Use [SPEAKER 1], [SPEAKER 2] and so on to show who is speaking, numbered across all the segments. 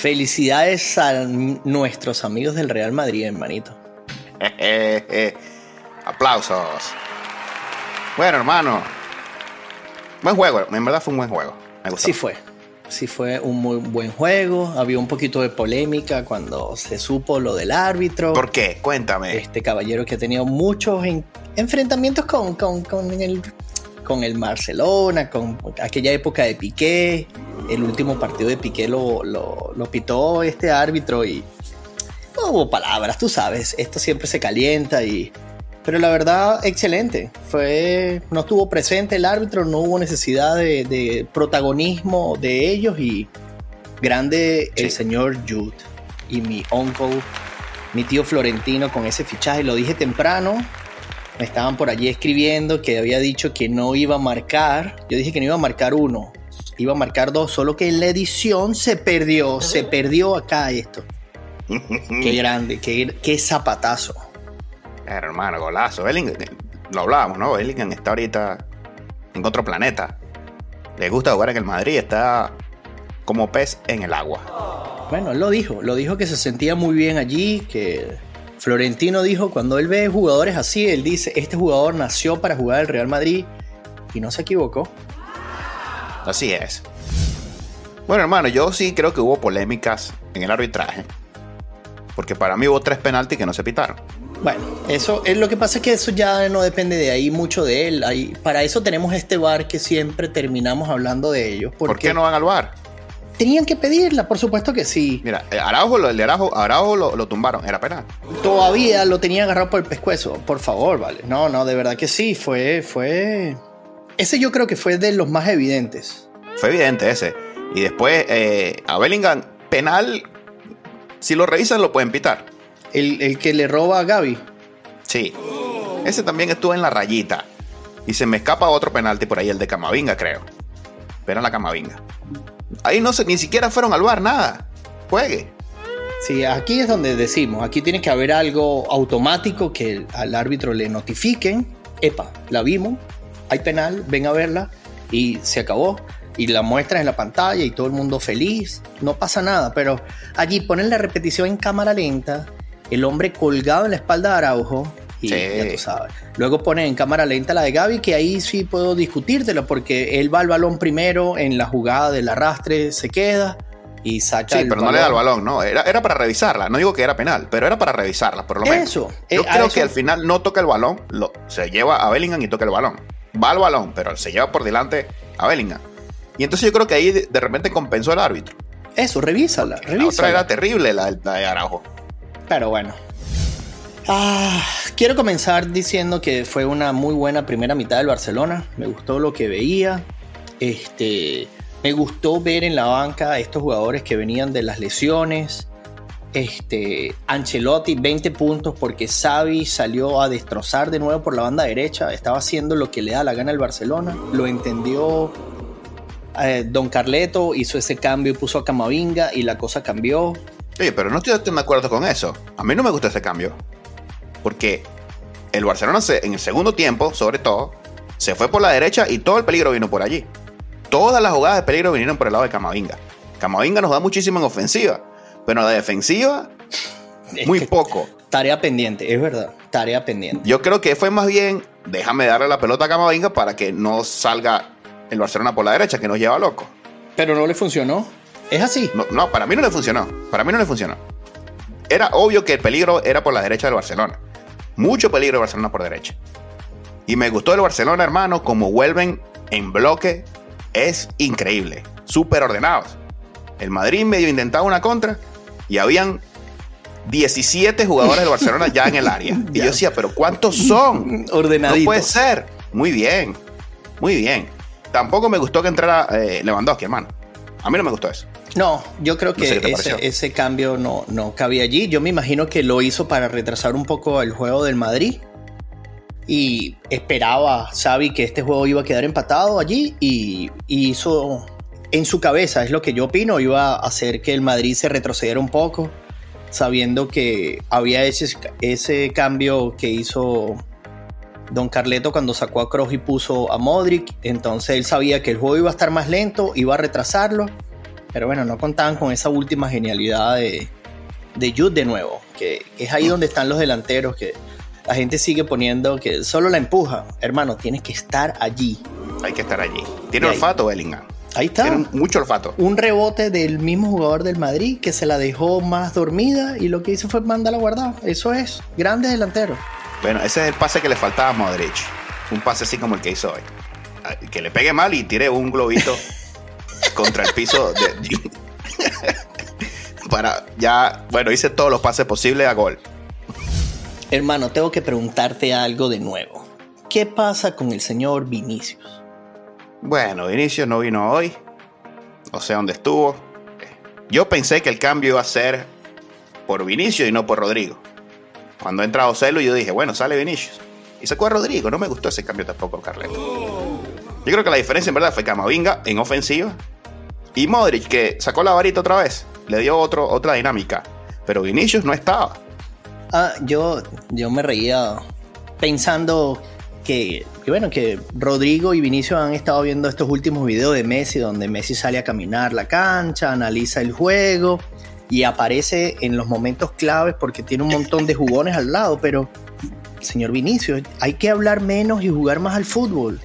[SPEAKER 1] Felicidades a nuestros amigos del Real Madrid, hermanito.
[SPEAKER 2] Aplausos. Bueno, hermano. Buen juego. En verdad fue un buen juego. Me gustó.
[SPEAKER 1] Sí fue, sí fue un muy buen juego. Había un poquito de polémica cuando se supo lo del árbitro.
[SPEAKER 2] ¿Por qué? Cuéntame.
[SPEAKER 1] Este caballero que ha tenido muchos en- enfrentamientos con, con, con el, con el Barcelona, con aquella época de Piqué. El último partido de Piqué lo, lo, lo pitó este árbitro y no hubo palabras, tú sabes, esto siempre se calienta y... Pero la verdad, excelente. Fue, no estuvo presente el árbitro, no hubo necesidad de, de protagonismo de ellos y grande el señor Jude y mi uncle, mi tío Florentino con ese fichaje. Lo dije temprano, me estaban por allí escribiendo que había dicho que no iba a marcar. Yo dije que no iba a marcar uno, iba a marcar dos, solo que en la edición se perdió, se perdió acá esto. Qué grande, qué, qué zapatazo.
[SPEAKER 2] Hermano, golazo. Bellingham, lo hablábamos, ¿no? Bellingham está ahorita en otro planeta. Le gusta jugar en el Madrid, está como pez en el agua.
[SPEAKER 1] Bueno, él lo dijo, lo dijo que se sentía muy bien allí, que Florentino dijo, cuando él ve jugadores así, él dice, este jugador nació para jugar el Real Madrid y no se equivocó.
[SPEAKER 2] Así es. Bueno, hermano, yo sí creo que hubo polémicas en el arbitraje. Porque para mí hubo tres penaltis que no se pitaron.
[SPEAKER 1] Bueno, eso es lo que pasa es que eso ya no depende de ahí mucho de él. Ahí, para eso tenemos este bar que siempre terminamos hablando de ellos.
[SPEAKER 2] ¿Por
[SPEAKER 1] Porque
[SPEAKER 2] qué no van al bar?
[SPEAKER 1] tenían que pedirla, por supuesto que sí.
[SPEAKER 2] Mira, eh, Araujo, el de Araujo, Araujo lo, lo tumbaron, era penal.
[SPEAKER 1] Todavía lo tenía agarrado por el pescuezo. Por favor, vale. No, no, de verdad que sí. Fue, fue. Ese yo creo que fue de los más evidentes.
[SPEAKER 2] Fue evidente ese. Y después, eh, a Bellingham, penal, si lo revisan lo pueden pitar.
[SPEAKER 1] El, el que le roba a Gaby.
[SPEAKER 2] Sí. Ese también estuvo en la rayita. Y se me escapa otro penalti por ahí, el de Camavinga, creo. Pero en la Camavinga. Ahí no se, ni siquiera fueron al bar, nada. Juegue.
[SPEAKER 1] Sí, aquí es donde decimos, aquí tiene que haber algo automático que al árbitro le notifiquen, epa, la vimos, hay penal, ven a verla y se acabó. Y la muestran en la pantalla y todo el mundo feliz, no pasa nada, pero allí ponen la repetición en cámara lenta, el hombre colgado en la espalda de Araujo y
[SPEAKER 2] Sí.
[SPEAKER 1] ya tú sabes. Luego ponen en cámara lenta la de Gaby, que ahí sí puedo discutírtelo porque él va al balón primero en la jugada del arrastre, se queda y saca
[SPEAKER 2] Sí,
[SPEAKER 1] el
[SPEAKER 2] pero no le da el balón, no. Era, era para revisarla. No digo que era penal, pero era para revisarla, por lo menos.
[SPEAKER 1] Eso,
[SPEAKER 2] Yo
[SPEAKER 1] eh,
[SPEAKER 2] creo
[SPEAKER 1] eso-
[SPEAKER 2] que al final no toca el balón, lo, se lleva a Bellingham y toca el balón. Va al balón, pero se lleva por delante a Bellingham. Y entonces yo creo que ahí de, repente compensó el árbitro.
[SPEAKER 1] Eso, revísala,
[SPEAKER 2] La otra era terrible, la, la de Araujo.
[SPEAKER 1] Pero bueno. Ah, quiero comenzar diciendo que fue una muy buena primera mitad del Barcelona. Me gustó lo que veía. Este, me gustó ver en la banca a estos jugadores que venían de las lesiones. Este, Ancelotti 20 puntos porque Xavi salió a destrozar de nuevo por la banda derecha. Estaba haciendo lo que le da la gana al Barcelona. Lo entendió eh, Don Carleto, hizo ese cambio y puso a Camavinga y la cosa cambió.
[SPEAKER 2] Oye, pero no estoy de acuerdo con eso. A mí no me gusta ese cambio. Porque el Barcelona se- en el segundo tiempo, sobre todo, se fue por la derecha y todo el peligro vino por allí. Todas las jugadas de peligro vinieron por el lado de Camavinga. Camavinga nos da muchísimo en ofensiva, pero la defensiva,
[SPEAKER 1] Es
[SPEAKER 2] muy poco.
[SPEAKER 1] Tarea pendiente, es verdad. Tarea pendiente.
[SPEAKER 2] Yo creo que fue más bien, déjame darle la pelota a Camavinga para que no salga el Barcelona por la derecha, que nos lleva loco.
[SPEAKER 1] Pero no le funcionó. Es así.
[SPEAKER 2] No, no, para mí no le funcionó. Para mí no le funcionó. Era obvio que el peligro era por la derecha del Barcelona. Mucho peligro de Barcelona por derecha. Y me gustó el Barcelona, hermano, como vuelven en bloque. Es increíble. Súper ordenados. El Madrid medio intentaba una contra y habían 17 jugadores del Barcelona ya en el área. Y yo decía, pero ¿cuántos son?
[SPEAKER 1] Ordenadito.
[SPEAKER 2] No puede ser. Muy bien. Muy bien. Tampoco me gustó que entrara eh, Lewandowski, hermano. A mí no me gustó eso.
[SPEAKER 1] No, yo creo que ese, cambio no, no cabía allí. Yo me imagino que lo hizo para retrasar un poco el juego del Madrid. Y esperaba Xavi que este juego iba a quedar empatado allí y, hizo en su cabeza, es lo que yo opino, iba a hacer que el Madrid se retrocediera un poco, sabiendo que había ese, ese cambio que hizo Don Carleto cuando sacó a Kroos y puso a Modric, entonces él sabía que el juego iba a estar más lento, iba a retrasarlo, pero bueno, no contaban con esa última genialidad de, de Jude de nuevo, que, es ahí donde están los delanteros, que la gente sigue poniendo que solo la empuja. Hermano, tienes que estar allí.
[SPEAKER 2] Hay que estar allí. Tiene olfato Bellingham.
[SPEAKER 1] Ahí está.
[SPEAKER 2] Tiene mucho olfato.
[SPEAKER 1] Un rebote del mismo jugador del Madrid que se la dejó más dormida y lo que hizo fue mandarla guardar. Eso es, grande delantero.
[SPEAKER 2] Bueno, ese es el pase que le faltaba a Modric. Un pase así como el que hizo hoy. Ah, que le pegue mal y tire un globito contra el piso de, para ya, bueno, hice todos los pases posibles a gol.
[SPEAKER 1] Hermano, tengo que preguntarte algo de nuevo. ¿Qué pasa con el señor Vinicius?
[SPEAKER 2] Bueno, Vinicius no vino hoy. No sé dónde estuvo. Yo pensé que el cambio iba a ser por Vinicius y no por Rodrigo. Cuando entra Ocelo, yo dije, bueno, sale Vinicius. Y sacó a Rodrigo. No me gustó ese cambio tampoco, Carleto. Yo creo que la diferencia en verdad fue Camavinga en ofensiva y Modric, que sacó la varita otra vez, le dio otro, otra dinámica. Pero Vinicius no estaba.
[SPEAKER 1] Ah, yo, yo me reía pensando que, bueno, que Rodrigo y Vinicius han estado viendo estos últimos videos de Messi, donde Messi sale a caminar la cancha, analiza el juego y aparece en los momentos claves porque tiene un montón de jugones al lado, pero señor Vinicius, hay que hablar menos y jugar más al fútbol.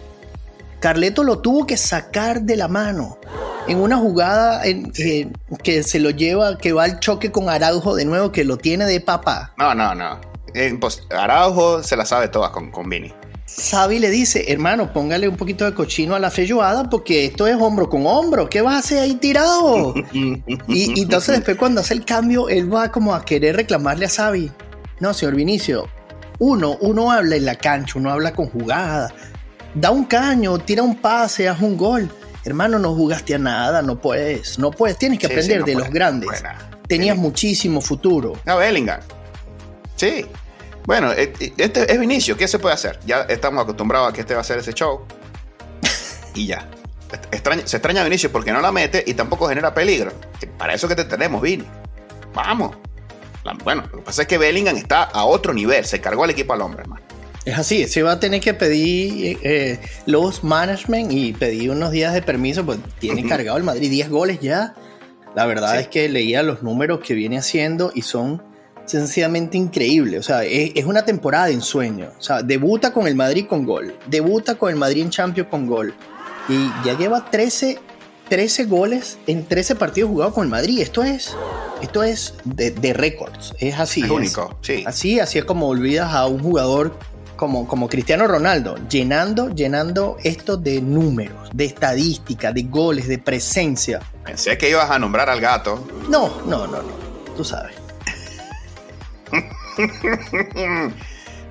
[SPEAKER 1] Carleto lo tuvo que sacar de la mano en una jugada en, que se lo lleva, que va al choque con Araujo de nuevo, que lo tiene de papá.
[SPEAKER 2] No, no, no. Araujo se la sabe todas con, con Vini.
[SPEAKER 1] Sabi le dice, hermano, póngale un poquito de cochino a la feijoada porque esto es hombro con hombro. ¿Qué vas a hacer ahí tirado? y, entonces después cuando hace el cambio, él va como a querer reclamarle a Sabi. No, señor Vinicio, uno, uno habla en la cancha, uno habla con jugada. Da un caño, tira un pase, haz un gol hermano, no jugaste a nada, no puedes, no puedes, tienes que aprender de los grandes. Tenías muchísimo futuro.
[SPEAKER 2] No, Bellingham. Sí. Bueno, eh, eh, este es Vinicio, ¿qué se puede hacer? Ya estamos acostumbrados a que este va a hacer ese show. y ya. se extraña a Vinicio porque no la mete y tampoco genera peligro. Para eso que te tenemos, Vini. Vamos. Bueno, lo que pasa es que Bellingham está a otro nivel, se cargó al equipo al hombre, hermano.
[SPEAKER 1] Es así, se va a tener que pedir eh, los management y pedir unos días de permiso, pues tiene cargado el Madrid 10 goles ya. La verdad es que leía los números que viene haciendo y son sencillamente increíbles. O sea, es, una temporada de ensueño. O sea, debuta con el Madrid con gol, debuta con el Madrid en Champions con gol y ya lleva 13, 13 goles en 13 partidos jugados con el Madrid. Esto es, esto es de, récords. Es así.
[SPEAKER 2] Es único, sí.
[SPEAKER 1] Así, así es como olvidas a un jugador como, como Cristiano Ronaldo, llenando, llenando esto de números, de estadística, de goles, de presencia.
[SPEAKER 2] Pensé que ibas a nombrar al gato.
[SPEAKER 1] No, no, no, no. Tú sabes.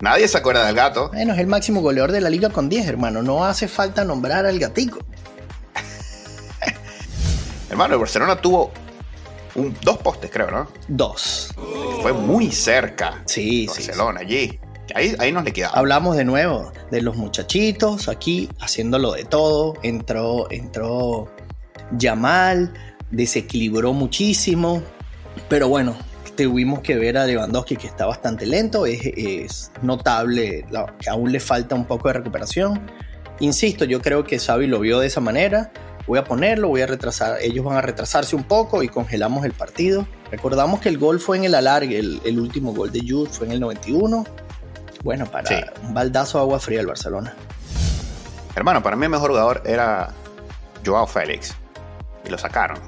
[SPEAKER 2] Nadie se acuerda del gato.
[SPEAKER 1] Bueno, es el máximo goleador de la liga con 10, hermano. No hace falta nombrar al gatico.
[SPEAKER 2] hermano, el Barcelona tuvo dos postes, creo, ¿no?
[SPEAKER 1] Dos.
[SPEAKER 2] Fue muy cerca.
[SPEAKER 1] Sí,
[SPEAKER 2] Barcelona, allí. Ahí, ahí nos le quedaba.
[SPEAKER 1] Hablamos de nuevo de los muchachitos aquí haciéndolo de todo. Entró, entró Yamal, desequilibró muchísimo. Pero bueno, tuvimos que ver a Lewandowski que está bastante lento. Es, notable que aún le falta un poco de recuperación. Insisto, yo creo que Xavi lo vio de esa manera. Voy a ponerlo, voy a retrasar. Ellos van a retrasarse un poco y congelamos el partido. Recordamos que el gol fue en el alargue, el, el último gol de Jude fue en el 91 bueno, para un baldazo de agua fría el Barcelona.
[SPEAKER 2] Hermano, para mí el mejor jugador era Joao Félix. Y lo sacaron.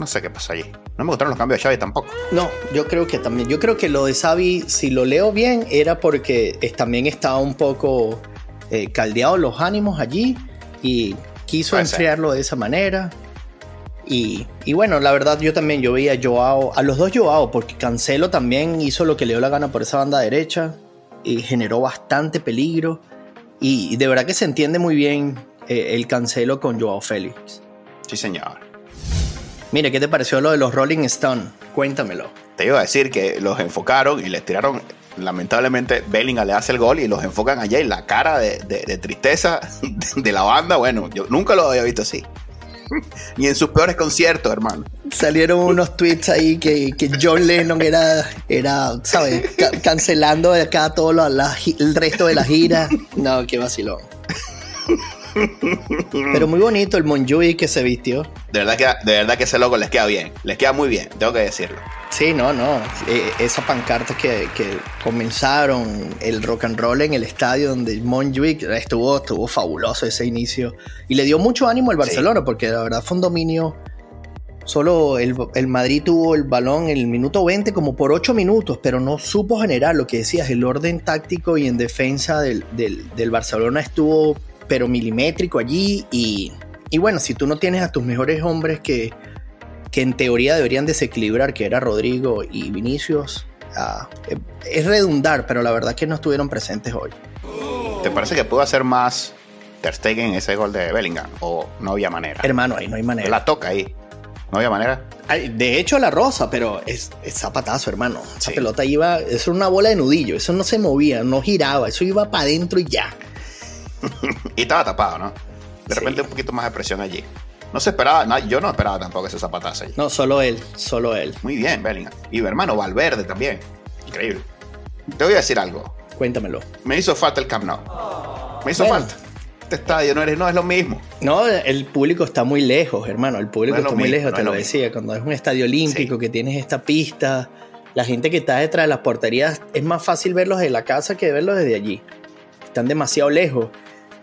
[SPEAKER 2] No sé qué pasó allí. No me gustaron los cambios de Xavi tampoco.
[SPEAKER 1] No, yo creo que también. Yo creo que lo de Xavi, si lo leo bien, era porque también estaba un poco eh, caldeado los ánimos allí y quiso enfriarlo de esa manera. Y, bueno, la verdad yo también, yo veía a Joao, a los dos Joao, porque Cancelo también hizo lo que le dio la gana por esa banda derecha y generó bastante peligro. Y, de verdad que se entiende muy bien eh, el Cancelo con Joao Félix.
[SPEAKER 2] Sí, señor.
[SPEAKER 1] Mire, ¿qué te pareció lo de los Rolling Stone? Cuéntamelo.
[SPEAKER 2] Te iba a decir que los enfocaron y les tiraron. Lamentablemente, Bellingham le hace el gol y los enfocan allá en la cara de, de tristeza de la banda. Bueno, yo nunca lo había visto así. Ni en sus peores conciertos, hermano.
[SPEAKER 1] Salieron unos tweets ahí que, que John Lennon era, era ¿sabes? cancelando acá todo el resto de la gira. No, qué vacilón. Pero muy bonito el Monjui que se vistió.
[SPEAKER 2] De verdad que, de verdad que ese loco les queda bien. Les queda muy bien, tengo que decirlo.
[SPEAKER 1] Sí, no, no. E, esa pancarta que, que, comenzaron el rock and roll en el estadio donde Monjuic estuvo, estuvo fabuloso ese inicio. Y le dio mucho ánimo al Barcelona, porque la verdad fue un dominio. Solo el, el, Madrid tuvo el balón en el minuto 20 como por 8 minutos, pero no supo generar lo que decías, el orden táctico y en defensa del, del, del Barcelona estuvo pero milimétrico allí y, y bueno, si tú no tienes a tus mejores hombres que, que en teoría deberían desequilibrar, que era Rodrigo y Vinicius, eh, es redundar, pero la verdad que no estuvieron presentes hoy.
[SPEAKER 2] ¿Te parece que pudo hacer más Ter Stegen ese gol de Bellingham o no había manera?
[SPEAKER 1] Hermano, ahí no hay manera.
[SPEAKER 2] La toca ahí. No había manera.
[SPEAKER 1] De hecho, la rosa, pero es, zapatazo, hermano. Esa pelota iba, es una bola de nudillo, eso no se movía, no giraba, eso iba para adentro y ya.
[SPEAKER 2] y estaba tapado, ¿no? De repente un poquito más de presión allí. No se esperaba, yo no esperaba tampoco ese zapatazo allí.
[SPEAKER 1] No, solo él, solo él.
[SPEAKER 2] Muy bien, Bellingham. Y hermano, Valverde también. Increíble. Te voy a decir algo.
[SPEAKER 1] Cuéntamelo.
[SPEAKER 2] Me hizo falta el Camp Nou. Me hizo falta. Este estadio no, no es lo mismo.
[SPEAKER 1] No, el público está muy lejos, hermano. El público está muy lejos, te lo, decía. Cuando es un estadio olímpico, que tienes esta pista, la gente que está detrás de las porterías, es más fácil verlos de la casa que verlos desde allí. Están demasiado lejos.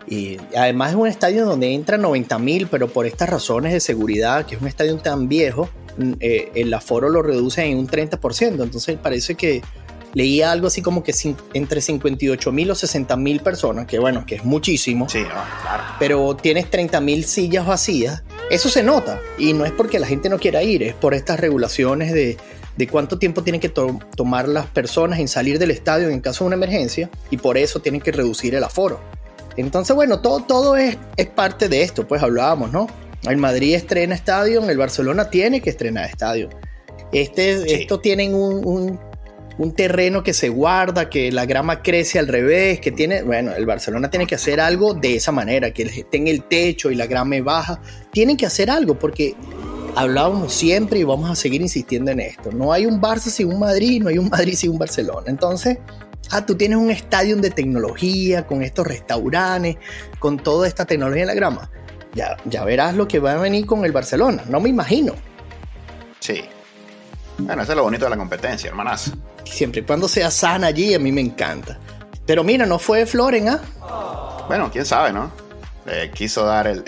[SPEAKER 1] Y además es un estadio donde entran 90 mil, pero por estas razones de seguridad, que es un estadio tan viejo, mm, eh, el aforo lo reduce en un 30%. Entonces parece que leía algo así como que entre 58 mil o 60 mil personas, que bueno, que es muchísimo.
[SPEAKER 2] Sí, claro.
[SPEAKER 1] Pero tienes 30 mil sillas vacías. Eso se nota. Y no es porque la gente no quiera ir, es por estas regulaciones de, de cuánto tiempo tienen que tomar las personas en salir del estadio en caso de una emergencia. Y por eso tienen que reducir el aforo. Entonces, bueno, todo, todo es, es parte de esto, pues hablábamos, ¿no? El Madrid estrena estadio, el Barcelona tiene que estrenar estadio. Este, Esto tienen un, un, terreno que se guarda, que la grama crece al revés, que tiene, bueno, el Barcelona tiene que hacer algo de esa manera, que tenga el techo y la grama baja. Tienen que hacer algo porque hablábamos siempre y vamos a seguir insistiendo en esto. No hay un Barça sin un Madrid, no hay un Madrid sin un Barcelona. Entonces, Ah, tú tienes un estadio de tecnología, con estos restaurantes, con toda esta tecnología en la grama. Ya, ya verás lo que va a venir con el Barcelona. No me imagino.
[SPEAKER 2] Sí. Bueno, eso es lo bonito de la competencia, hermanas.
[SPEAKER 1] Siempre y cuando sea sana allí, a mí me encanta. Pero mira, no fue Floren, ¿ah?
[SPEAKER 2] Bueno, quién sabe, ¿no? Le quiso dar el,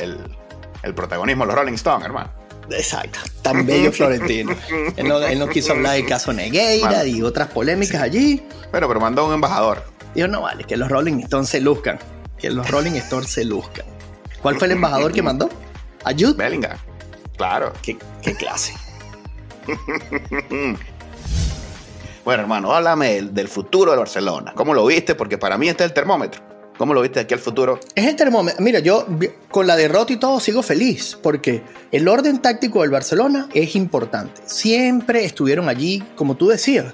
[SPEAKER 2] el protagonismo a los Rolling Stones, hermano.
[SPEAKER 1] Exacto, tan bello Florentino. él, no, quiso hablar del caso Negueira y otras polémicas allí.
[SPEAKER 2] Bueno, pero mandó un embajador.
[SPEAKER 1] Dijo, no vale, que los Rolling Stones se luzcan. Que los Rolling Stones se luzcan. ¿Cuál fue el embajador que mandó? ¿Ayud?
[SPEAKER 2] Bellingham. Claro.
[SPEAKER 1] ¿Qué, clase?
[SPEAKER 2] bueno, hermano, háblame del futuro de Barcelona. ¿Cómo lo viste? Porque para mí este es el termómetro. ¿Cómo lo viste aquí al futuro?
[SPEAKER 1] Es el termómetro. Mira, yo con la derrota y todo sigo feliz porque el orden táctico del Barcelona es importante. Siempre estuvieron allí, como tú decías.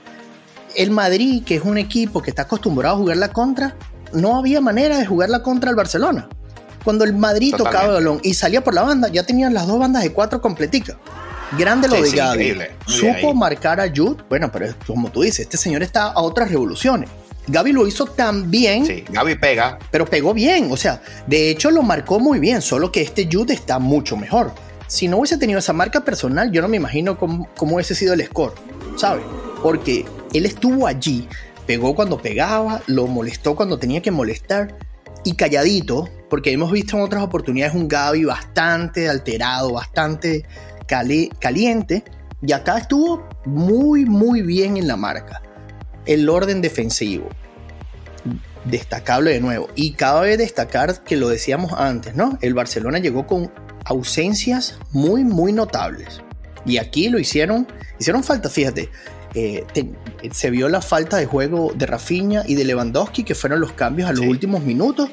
[SPEAKER 1] El Madrid, que es un equipo que está acostumbrado a jugar la contra, no había manera de jugar la contra al Barcelona. Cuando el Madrid tocaba el balón y salía por la banda, ya tenían las dos bandas de cuatro completicas. Grande lo de Gaby. Supo marcar a Jude. Bueno, pero como tú dices, este señor está a otras revoluciones. Gaby lo hizo tan bien.
[SPEAKER 2] Sí, Gaby pega.
[SPEAKER 1] Pero pegó bien. O sea, de hecho lo marcó muy bien, solo que este Jude está mucho mejor. Si no hubiese tenido esa marca personal, yo no me imagino cómo, hubiese sido el score, ¿sabes? Porque él estuvo allí, pegó cuando pegaba, lo molestó cuando tenía que molestar y calladito, porque hemos visto en otras oportunidades un Gaby bastante alterado, bastante caliente, y acá estuvo muy, muy bien en la marca el orden defensivo. Destacable de nuevo. Y cabe destacar que lo decíamos antes, ¿no? El Barcelona llegó con ausencias muy, muy notables. Y aquí lo hicieron, hicieron falta, fíjate. Eh, se vio la falta de juego de Rafinha y de Lewandowski, que fueron los cambios a los últimos minutos.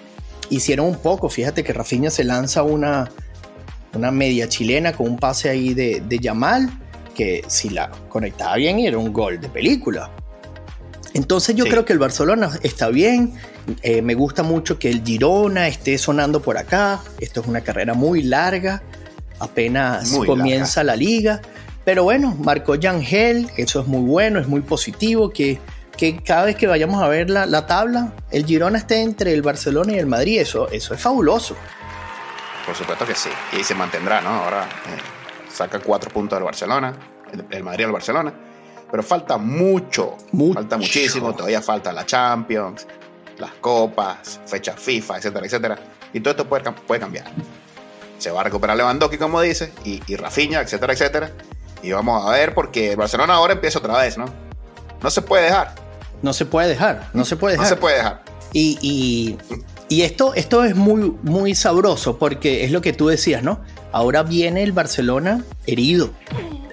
[SPEAKER 1] Hicieron un poco, fíjate que Rafinha se lanza una, una media chilena con un pase ahí de, de Yamal, que si la conectaba bien era un gol de película. Entonces yo creo que el Barcelona está bien. Eh, me gusta mucho que el Girona esté sonando por acá. Esto es una carrera muy larga. Apenas comienza la liga. Pero bueno, marcó Yangel. Eso es muy bueno, es muy positivo. Que, que cada vez que vayamos a ver la, la, el el Girona esté entre el Barcelona y el Madrid. Eso, eso es fabuloso.
[SPEAKER 2] Por supuesto que sí. Y se mantendrá, ¿no? Ahora eh, saca cuatro puntos del Barcelona. El, el Madrid al Barcelona pero falta mucho, falta muchísimo, todavía falta la Champions, las copas, fechas FIFA, etcétera, etcétera. Y todo esto puede, puede cambiar. Se va a recuperar Lewandowski, como dice, y, y Rafinha, etcétera, etcétera. Y vamos a ver, porque Barcelona ahora empieza otra vez, ¿no? No se puede dejar.
[SPEAKER 1] No se puede dejar, no se puede dejar.
[SPEAKER 2] No se puede dejar.
[SPEAKER 1] Y, y, y esto, esto es muy, muy sabroso, porque es lo que tú decías, ¿no? Ahora viene el Barcelona herido.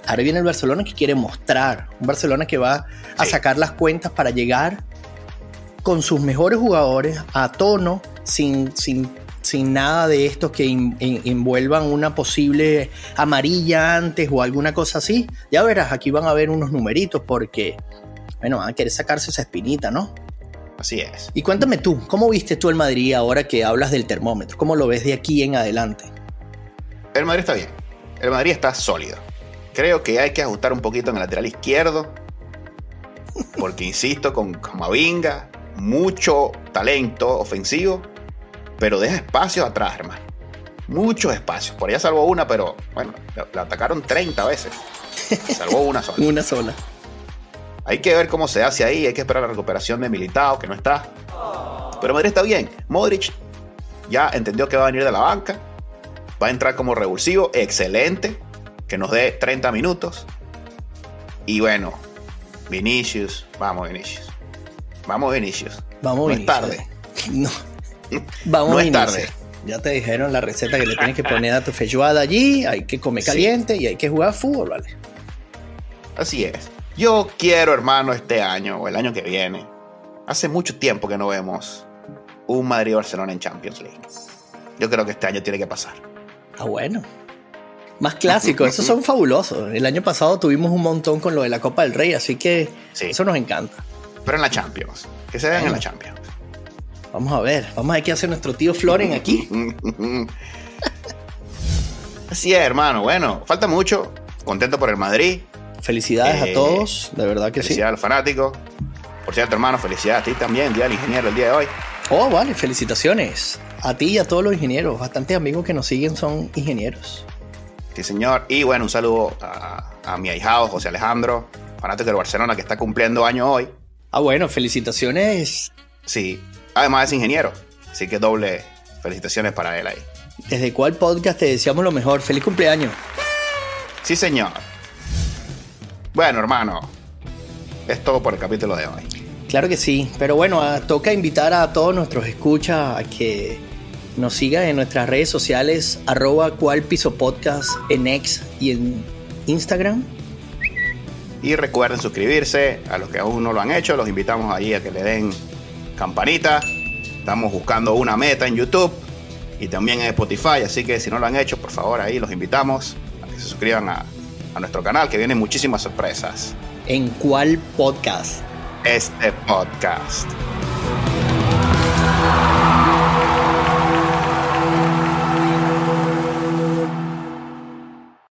[SPEAKER 1] Ahora viene el Barcelona que quiere mostrar, un Barcelona que va a sacar las cuentas para llegar con sus mejores jugadores a tono, sin, sin, sin nada de estos que envuelvan una posible amarilla antes o alguna cosa así. Ya verás, aquí van a ver unos numeritos porque, bueno, van a querer sacarse esa espinita, ¿no?
[SPEAKER 2] Así es.
[SPEAKER 1] Y cuéntame tú, ¿cómo viste tú el Madrid ahora que hablas del termómetro? ¿Cómo lo ves de aquí en adelante?
[SPEAKER 2] El Madrid está bien. El Madrid está sólido. Creo que hay que ajustar un poquito en el lateral izquierdo. Porque insisto, con Camavinga, mucho talento ofensivo, pero deja espacio atrás, hermano. Muchos espacios. Por allá salvó una, pero bueno, la atacaron 30 veces. Salvó una sola.
[SPEAKER 1] una sola.
[SPEAKER 2] Hay que ver cómo se hace ahí. Hay que esperar la recuperación de Militao, que no está. Pero Madrid está bien. Modric ya entendió que va a venir de la banca. Va a entrar como revulsivo. Excelente que nos dé 30 minutos. Y bueno, Vinicius, vamos Vinicius. Vamos Vinicius.
[SPEAKER 1] Vamos
[SPEAKER 2] no
[SPEAKER 1] Es
[SPEAKER 2] tarde.
[SPEAKER 1] No. Vamos no es tarde. Ya te dijeron la receta que le tienes que poner a tu feijoada allí, hay que comer caliente y hay que jugar fútbol, ¿vale?
[SPEAKER 2] Así es. Yo quiero, hermano, este año o el año que viene. Hace mucho tiempo que no vemos un Madrid-Barcelona en Champions League. Yo creo que este año tiene que pasar.
[SPEAKER 1] Ah, bueno más clásicos. Esos son fabulosos. El año pasado tuvimos un montón con lo de la Copa del Rey, así que eso nos encanta.
[SPEAKER 2] Pero en la Champions. Que se vean en la Champions.
[SPEAKER 1] Vamos a ver. Vamos a ver qué hace nuestro tío Floren aquí.
[SPEAKER 2] así es, hermano. Bueno, falta mucho. Contento por el Madrid.
[SPEAKER 1] Felicidades a eh, todos, de verdad que
[SPEAKER 2] sí. Felicidades a los fanáticos. Por cierto, hermano, felicidades a ti también, Día del Ingeniero, el día de hoy.
[SPEAKER 1] Oh, vale, felicitaciones. A ti y a todos los ingenieros. Bastantes amigos que nos siguen son ingenieros.
[SPEAKER 2] Sí, señor. Y bueno, un saludo a, mi ahijado José Alejandro, fanático del Barcelona, que está cumpliendo año hoy.
[SPEAKER 1] Ah, bueno, felicitaciones.
[SPEAKER 2] Sí, además es ingeniero, así que doble felicitaciones para él ahí.
[SPEAKER 1] ¿Desde cuál podcast te deseamos lo mejor? ¡Feliz cumpleaños!
[SPEAKER 2] Sí, señor. Bueno, hermano, es todo por el capítulo de hoy.
[SPEAKER 1] Claro que sí, pero bueno, ah, toca invitar a todos nuestros escuchas a que nos siga en nuestras redes sociales, arroba cual piso podcast en X y en Instagram.
[SPEAKER 2] Y recuerden suscribirse, a los que aún no lo han hecho, los invitamos ahí a que le den campanita. Estamos buscando una meta en YouTube y también en Spotify, así que si no lo han hecho, por favor ahí los invitamos a que se suscriban a, a nuestro canal, que vienen muchísimas sorpresas.
[SPEAKER 1] ¿En cuál podcast?
[SPEAKER 2] Este podcast.